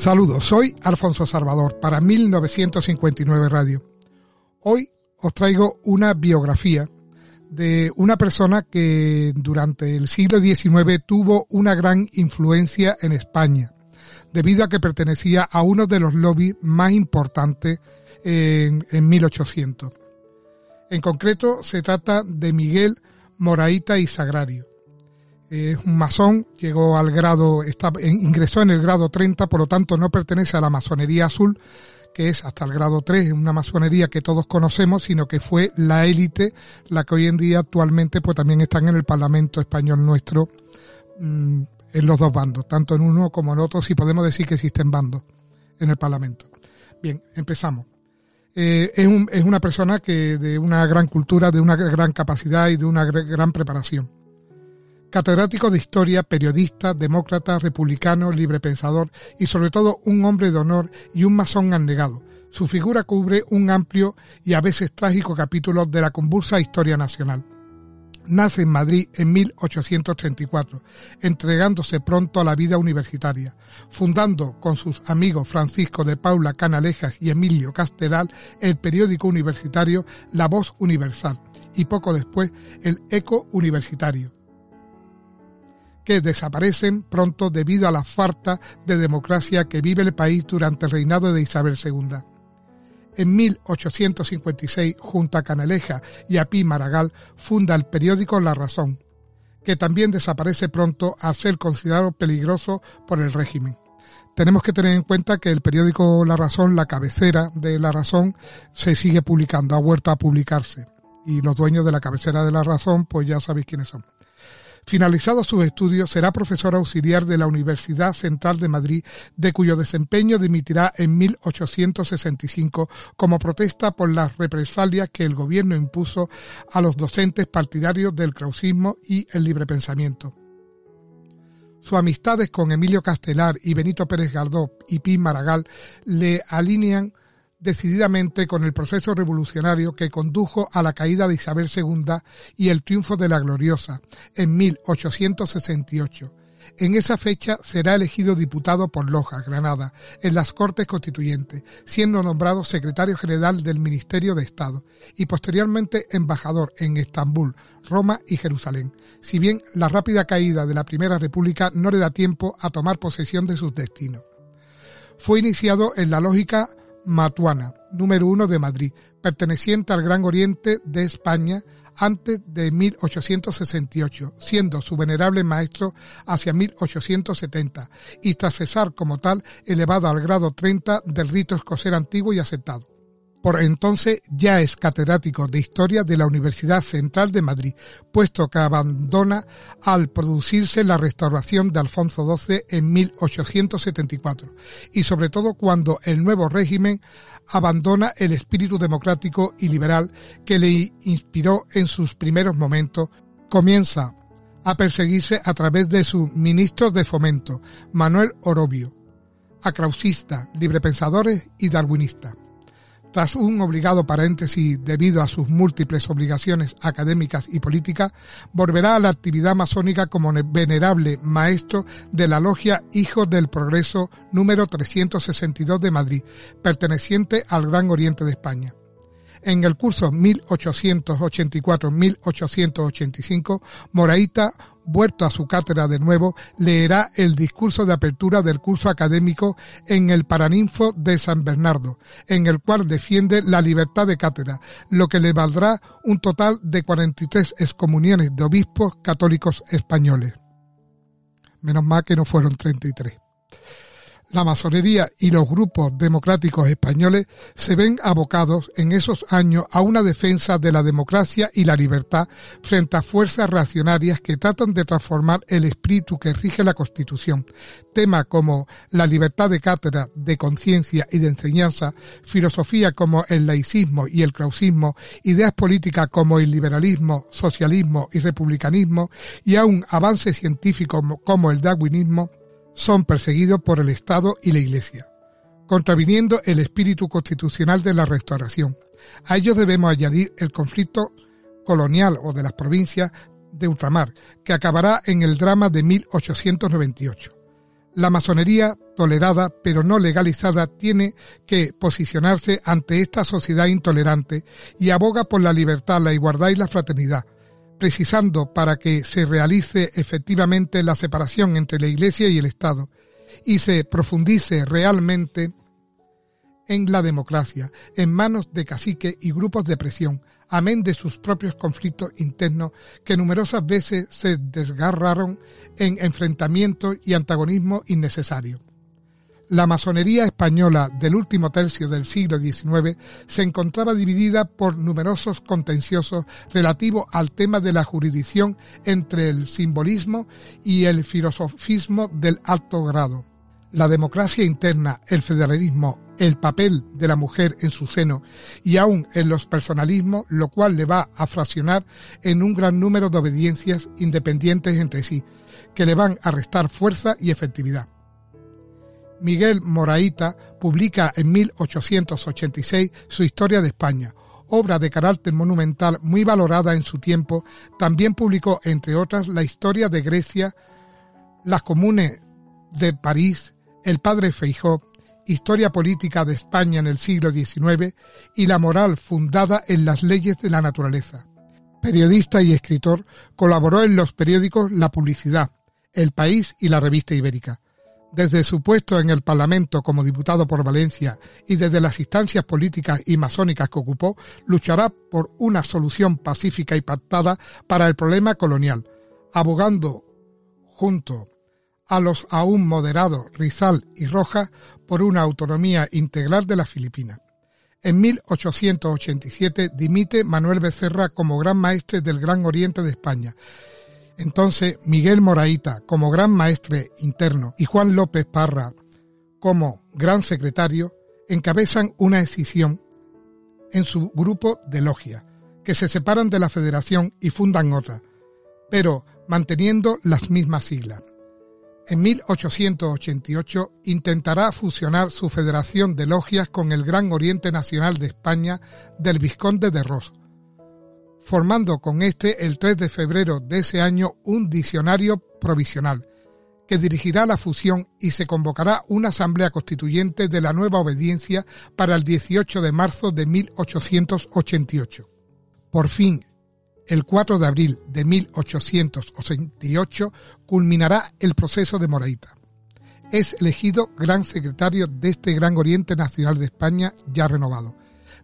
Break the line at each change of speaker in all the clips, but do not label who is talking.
Saludos, soy Alfonso Salvador para 1959 Radio. Hoy os traigo una biografía de una persona que durante el siglo XIX tuvo una gran influencia en España, debido a que pertenecía a uno de los lobbies más importantes en, 1800. En concreto, se trata de Miguel Moraita y Sagrario. Es un masón, llegó al grado, ingresó en el grado 30, por lo tanto no pertenece a la masonería azul, que es hasta el grado 3, una masonería que todos conocemos, sino que fue la élite, la que hoy en día actualmente pues también están en el Parlamento español nuestro, mm, en los dos bandos, tanto en uno como en otro, si podemos decir que existen bandos en el Parlamento. Bien, empezamos. Eh, es, un, es una persona que de una gran cultura, de una gran capacidad y de una gran preparación. Catedrático de historia, periodista, demócrata, republicano, librepensador y sobre todo un hombre de honor y un masón anegado. Su figura cubre un amplio y a veces trágico capítulo de la convulsa historia nacional. Nace en Madrid en 1834, entregándose pronto a la vida universitaria, fundando con sus amigos Francisco de Paula Canalejas y Emilio Castelar el periódico universitario La Voz Universal y poco después el Eco Universitario que desaparecen pronto debido a la falta de democracia que vive el país durante el reinado de Isabel II. En 1856, junto a Canaleja y a Pi Maragall, funda el periódico La Razón, que también desaparece pronto a ser considerado peligroso por el régimen. Tenemos que tener en cuenta que el periódico La Razón, la cabecera de La Razón, se sigue publicando, ha vuelto a publicarse. Y los dueños de la cabecera de La Razón, pues ya sabéis quiénes son. Finalizados sus estudios, será profesor auxiliar de la Universidad Central de Madrid, de cuyo desempeño dimitirá en 1865 como protesta por las represalias que el gobierno impuso a los docentes partidarios del krausismo y el libre pensamiento. Sus amistades con Emilio Castelar y Benito Pérez Galdós y Pim Maragall le alinean decididamente con el proceso revolucionario que condujo a la caída de Isabel II y el triunfo de la Gloriosa en 1868. En esa fecha será elegido diputado por Loja, Granada, en las Cortes Constituyentes, siendo nombrado secretario general del Ministerio de Estado y posteriormente embajador en Estambul, Roma y Jerusalén, si bien la rápida caída de la Primera República no le da tiempo a tomar posesión de sus destinos. Fue iniciado en la lógica Matuana, número uno de Madrid, perteneciente al Gran Oriente de España antes de 1868, siendo su venerable maestro hacia 1870 y tras cesar como tal elevado al grado 30 del rito escocés antiguo y aceptado. Por entonces ya es catedrático de Historia de la Universidad Central de Madrid, puesto que abandona al producirse la restauración de Alfonso XII en 1874, y sobre todo cuando el nuevo régimen abandona el espíritu democrático y liberal que le inspiró en sus primeros momentos, comienza a perseguirse a través de su ministro de fomento, Manuel Orobio, acrausista, librepensadores y darwinista. Tras un obligado paréntesis debido a sus múltiples obligaciones académicas y políticas, volverá a la actividad masónica como venerable maestro de la logia Hijos del Progreso número 362 de Madrid, perteneciente al Gran Oriente de España. En el curso 1884-1885, Moraita vuelto a su cátedra de nuevo, leerá el discurso de apertura del curso académico en el Paraninfo de San Bernardo, en el cual defiende la libertad de cátedra, lo que le valdrá un total de 43 excomuniones de obispos católicos españoles. Menos mal que no fueron 33 la masonería y los grupos democráticos españoles se ven abocados en esos años a una defensa de la democracia y la libertad frente a fuerzas reaccionarias que tratan de transformar el espíritu que rige la Constitución. Temas como la libertad de cátedra, de conciencia y de enseñanza, filosofía como el laicismo y el krausismo, ideas políticas como el liberalismo, socialismo y republicanismo, y aún avances científicos como el darwinismo, son perseguidos por el Estado y la Iglesia, contraviniendo el espíritu constitucional de la restauración. A ellos debemos añadir el conflicto colonial o de las provincias de ultramar, que acabará en el drama de 1898. La masonería, tolerada pero no legalizada, tiene que posicionarse ante esta sociedad intolerante y aboga por la libertad, la igualdad y la fraternidad, precisando para que se realice efectivamente la separación entre la Iglesia y el Estado y se profundice realmente en la democracia, en manos de caciques y grupos de presión, amén de sus propios conflictos internos que numerosas veces se desgarraron en enfrentamientos y antagonismo innecesarios. La masonería española del último tercio del siglo XIX se encontraba dividida por numerosos contenciosos relativos al tema de la jurisdicción entre el simbolismo y el filosofismo del alto grado la democracia interna, el federalismo, el papel de la mujer en su seno y aún en los personalismos, lo cual le va a fraccionar en un gran número de obediencias independientes entre sí, que le van a restar fuerza y efectividad. Miguel Moraíta publica en 1886 su Historia de España, obra de carácter monumental muy valorada en su tiempo. También publicó, entre otras, la Historia de Grecia, las comunes de París, el padre Feijó, Historia política de España en el siglo XIX y la moral fundada en las leyes de la naturaleza. Periodista y escritor, colaboró en los periódicos La Publicidad, El País y la Revista Ibérica. Desde su puesto en el Parlamento como diputado por Valencia y desde las instancias políticas y masónicas que ocupó, luchará por una solución pacífica y pactada para el problema colonial, abogando junto a los aún moderados Rizal y Rojas por una autonomía integral de las Filipinas. En 1887 dimite Manuel Becerra como gran maestre del Gran Oriente de España. Entonces Miguel Moraíta como gran maestre interno y Juan López Parra como gran secretario encabezan una escisión en su grupo de logia, que se separan de la federación y fundan otra, pero manteniendo las mismas siglas. En 1888 intentará fusionar su Federación de Logias con el Gran Oriente Nacional de España del Vizconde de Ros, formando con este el 3 de febrero de ese año un diccionario provisional que dirigirá la fusión y se convocará una asamblea constituyente de la nueva obediencia para el 18 de marzo de 1888. Por fin, el 4 de abril de 1888 culminará el proceso de Moraita. Es elegido gran secretario de este Gran Oriente Nacional de España ya renovado,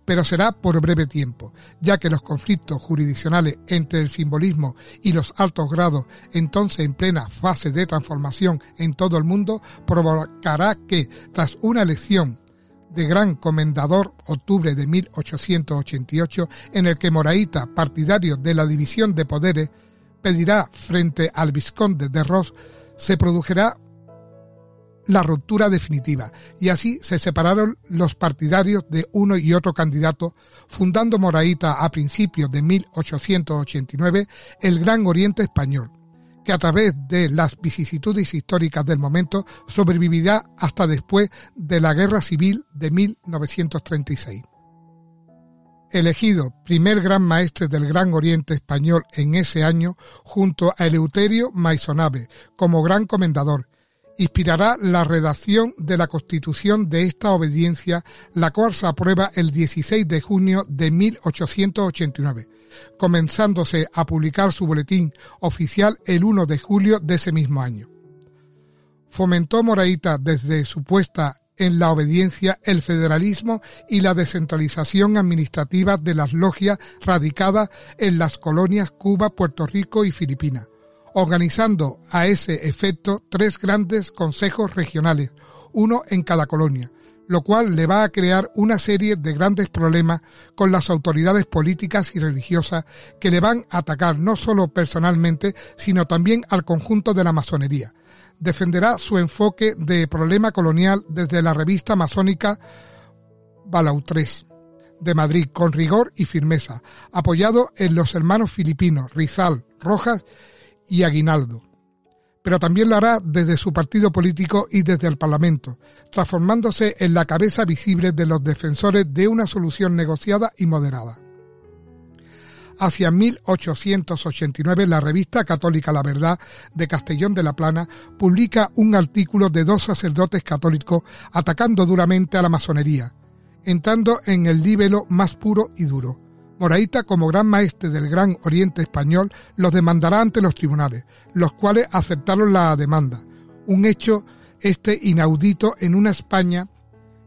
pero será por breve tiempo, ya que los conflictos jurisdiccionales entre el simbolismo y los altos grados, entonces en plena fase de transformación en todo el mundo, provocará que, tras una elección de Gran Comendador, octubre de 1888, en el que Moraíta, partidario de la división de poderes, pedirá frente al Visconde de Ross, se produjera la ruptura definitiva, y así se separaron los partidarios de uno y otro candidato, fundando Moraíta a principios de 1889 el Gran Oriente Español, que a través de las vicisitudes históricas del momento sobrevivirá hasta después de la Guerra Civil de 1936. Elegido primer gran maestre del Gran Oriente Español en ese año, junto a Eleuterio Maisonave como gran comendador, inspirará la redacción de la Constitución de esta obediencia, la cual se aprueba el 16 de junio de 1889 comenzándose a publicar su boletín oficial el 1 de julio de ese mismo año. Fomentó Moraita desde su puesta en la obediencia el federalismo y la descentralización administrativa de las logias radicadas en las colonias Cuba, Puerto Rico y Filipinas, organizando a ese efecto tres grandes consejos regionales, uno en cada colonia, lo cual le va a crear una serie de grandes problemas con las autoridades políticas y religiosas que le van a atacar no solo personalmente, sino también al conjunto de la masonería. Defenderá su enfoque de problema colonial desde la revista masónica Balautres de Madrid con rigor y firmeza, apoyado en los hermanos filipinos Rizal, Rojas y Aguinaldo pero también lo hará desde su partido político y desde el Parlamento, transformándose en la cabeza visible de los defensores de una solución negociada y moderada. Hacia 1889 la revista católica La Verdad de Castellón de la Plana publica un artículo de dos sacerdotes católicos atacando duramente a la masonería, entrando en el libelo más puro y duro. Moraita, como gran maestre del Gran Oriente Español, los demandará ante los tribunales, los cuales aceptaron la demanda. Un hecho este inaudito en una España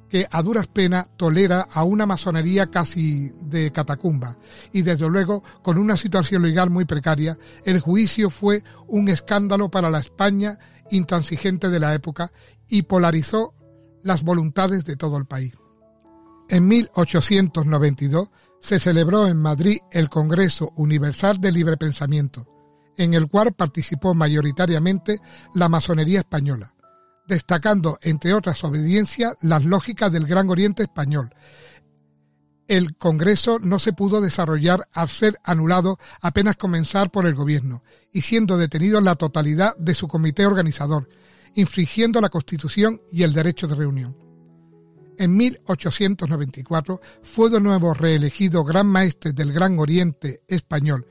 que a duras penas tolera a una masonería casi de catacumba y desde luego con una situación legal muy precaria, el juicio fue un escándalo para la España intransigente de la época y polarizó las voluntades de todo el país. En 1892 se celebró en Madrid el Congreso Universal de Libre Pensamiento, en el cual participó mayoritariamente la masonería española destacando, entre otras obediencias, las lógicas del Gran Oriente español. El Congreso no se pudo desarrollar al ser anulado apenas comenzar por el gobierno y siendo detenido la totalidad de su comité organizador, infringiendo la Constitución y el derecho de reunión. En 1894 fue de nuevo reelegido Gran Maestre del Gran Oriente español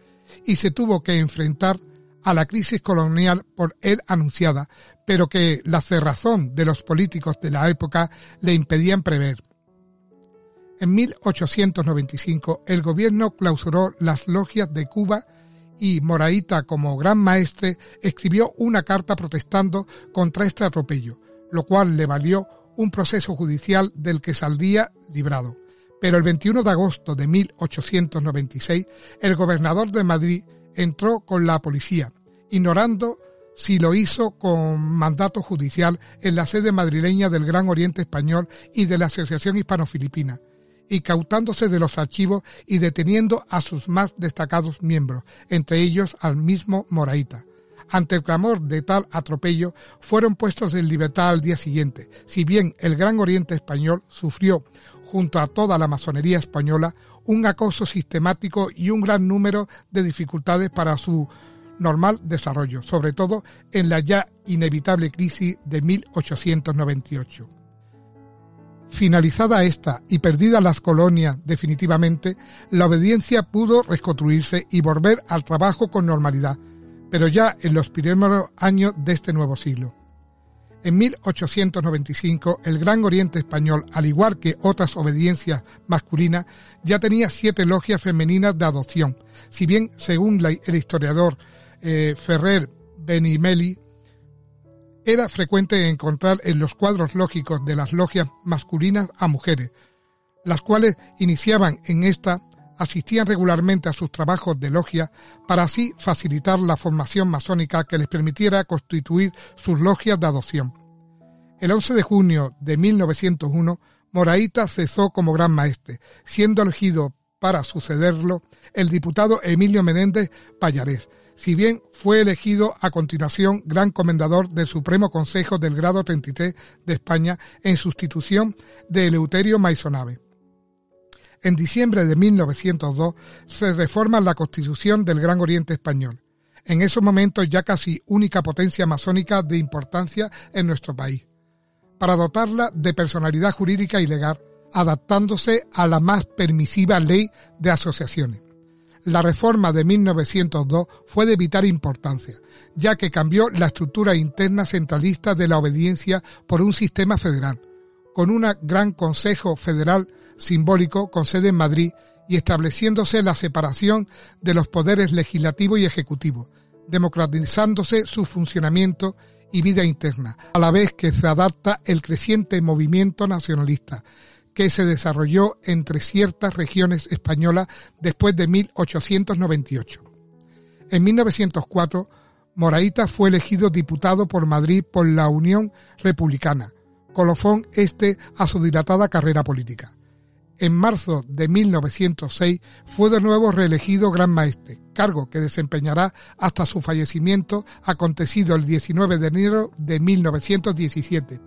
y se tuvo que enfrentar a la crisis colonial por él anunciada, pero que la cerrazón de los políticos de la época le impedían prever. En 1895 el gobierno clausuró las logias de Cuba y Moraita como gran maestre escribió una carta protestando contra este atropello, lo cual le valió un proceso judicial del que saldría librado. Pero el 21 de agosto de 1896 el gobernador de Madrid entró con la policía, ignorando si lo hizo con mandato judicial en la sede madrileña del Gran Oriente Español y de la Asociación Hispano-Filipina, y cautándose de los archivos y deteniendo a sus más destacados miembros, entre ellos al mismo Moraita. Ante el clamor de tal atropello, fueron puestos en libertad al día siguiente, si bien el Gran Oriente Español sufrió, junto a toda la masonería española, un acoso sistemático y un gran número de dificultades para su normal desarrollo, sobre todo en la ya inevitable crisis de 1898. Finalizada esta y perdida las colonias definitivamente, la obediencia pudo reconstruirse y volver al trabajo con normalidad, pero ya en los primeros años de este nuevo siglo. En 1895, el Gran Oriente Español, al igual que otras obediencias masculinas, ya tenía siete logias femeninas de adopción, si bien, según el historiador eh, Ferrer Benimeli, era frecuente encontrar en los cuadros lógicos de las logias masculinas a mujeres, las cuales iniciaban en esta asistían regularmente a sus trabajos de logia para así facilitar la formación masónica que les permitiera constituir sus logias de adopción. El 11 de junio de 1901, Moraita cesó como gran maestre, siendo elegido para sucederlo el diputado Emilio Menéndez Payarés, si bien fue elegido a continuación gran comendador del Supremo Consejo del Grado 33 de España en sustitución de Eleuterio Maisonave. En diciembre de 1902 se reforma la Constitución del Gran Oriente Español, en esos momentos ya casi única potencia masónica de importancia en nuestro país, para dotarla de personalidad jurídica y legal, adaptándose a la más permisiva ley de asociaciones. La reforma de 1902 fue de vital importancia, ya que cambió la estructura interna centralista de la obediencia por un sistema federal, con un gran Consejo Federal simbólico con sede en Madrid y estableciéndose la separación de los poderes legislativo y ejecutivo, democratizándose su funcionamiento y vida interna, a la vez que se adapta el creciente movimiento nacionalista que se desarrolló entre ciertas regiones españolas después de 1898. En 1904, Moraita fue elegido diputado por Madrid por la Unión Republicana, colofón este a su dilatada carrera política. En marzo de 1906 fue de nuevo reelegido Gran Maestre, cargo que desempeñará hasta su fallecimiento acontecido el 19 de enero de 1917.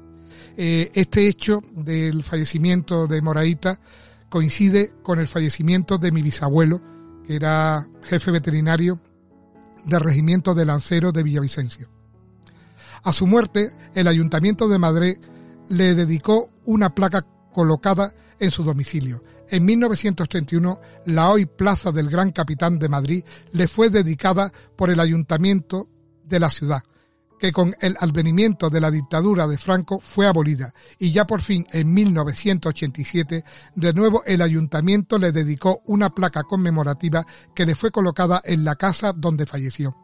Eh, este hecho del fallecimiento de Moraita coincide con el fallecimiento de mi bisabuelo, que era jefe veterinario del regimiento de lanceros de Villavicencio. A su muerte, el ayuntamiento de Madrid le dedicó una placa colocada en su domicilio, En 1931, la hoy Plaza del Gran Capitán de Madrid le fue dedicada por el ayuntamiento de la ciudad, que con el advenimiento de la dictadura de Franco fue abolida. Y ya por fin en 1987 de nuevo el ayuntamiento le dedicó una placa conmemorativa que le fue colocada en la casa donde falleció.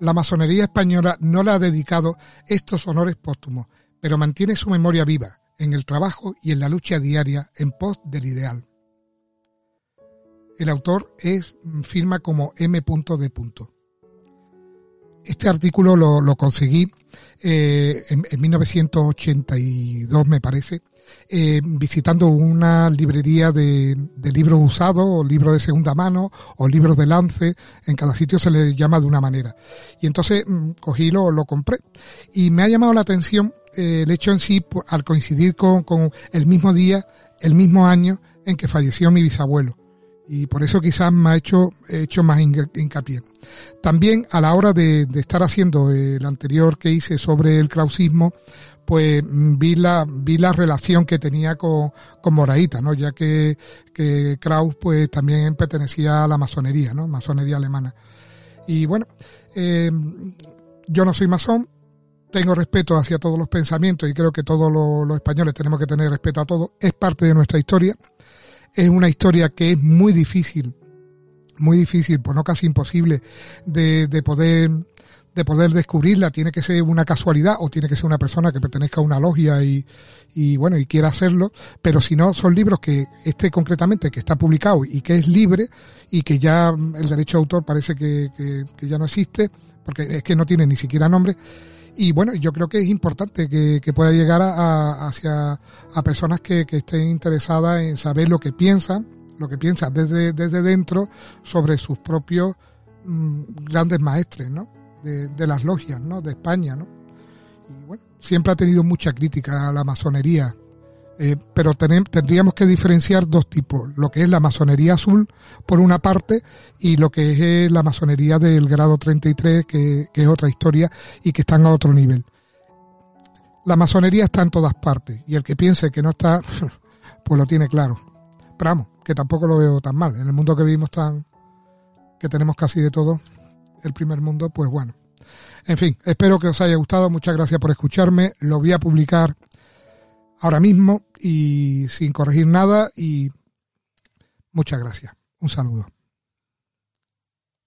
La masonería española no le ha dedicado estos honores póstumos, pero mantiene su memoria viva en el trabajo y en la lucha diaria en pos del ideal. El autor es firma como M.D. Este artículo lo, conseguí eh, en, 1982, me parece, eh, visitando una librería de, libros usados o libros de segunda mano o libros de lance. En cada sitio se le llama de una manera. Y entonces mm, cogí lo, lo compré. Y me ha llamado la atención el hecho en sí, al coincidir con, con el mismo día, el mismo año en que falleció mi bisabuelo y por eso quizás me ha hecho, hecho más hincapié. También a la hora de, estar haciendo el anterior que hice sobre el clausismo, pues mm, vi la, vi la relación que tenía con, con Moraita, ¿no? Ya que, que Kraus pues también pertenecía a la masonería, ¿no? Masonería alemana. Y bueno, eh, yo no soy masón, tengo respeto hacia todos los pensamientos y creo que todos los, españoles tenemos que tener respeto a todo. Es parte de nuestra historia es una historia que es muy difícil, muy difícil, pues no casi imposible de, de poder de poder descubrirla, tiene que ser una casualidad o tiene que ser una persona que pertenezca a una logia y, y bueno, y quiera hacerlo, pero si no, son libros que este concretamente, que está publicado y que es libre y que ya el derecho de autor parece que, que ya no existe, porque es que no tiene ni siquiera nombre, y bueno, yo creo que es importante que, pueda llegar a, hacia a personas que, estén interesadas en saber lo que piensan, lo que piensan desde, desde dentro sobre sus propios mm, grandes maestres, ¿no? De, de, las logias, ¿no? De España, ¿no? Y bueno, siempre ha tenido mucha crítica a la masonería, eh, pero tendríamos que diferenciar dos tipos, lo que es la masonería azul por una parte y lo que es eh, la masonería del grado 33, que, que es otra historia y que están a otro nivel. La masonería está en todas partes y el que piense que no está, pues lo tiene claro. Pero vamos, que tampoco lo veo tan mal. En el mundo que vivimos tan, que tenemos casi de todo, el primer mundo, pues bueno. En fin, espero que os haya gustado. Muchas gracias por escucharme. Lo voy a publicar ahora mismo y sin corregir nada y muchas gracias. Un saludo.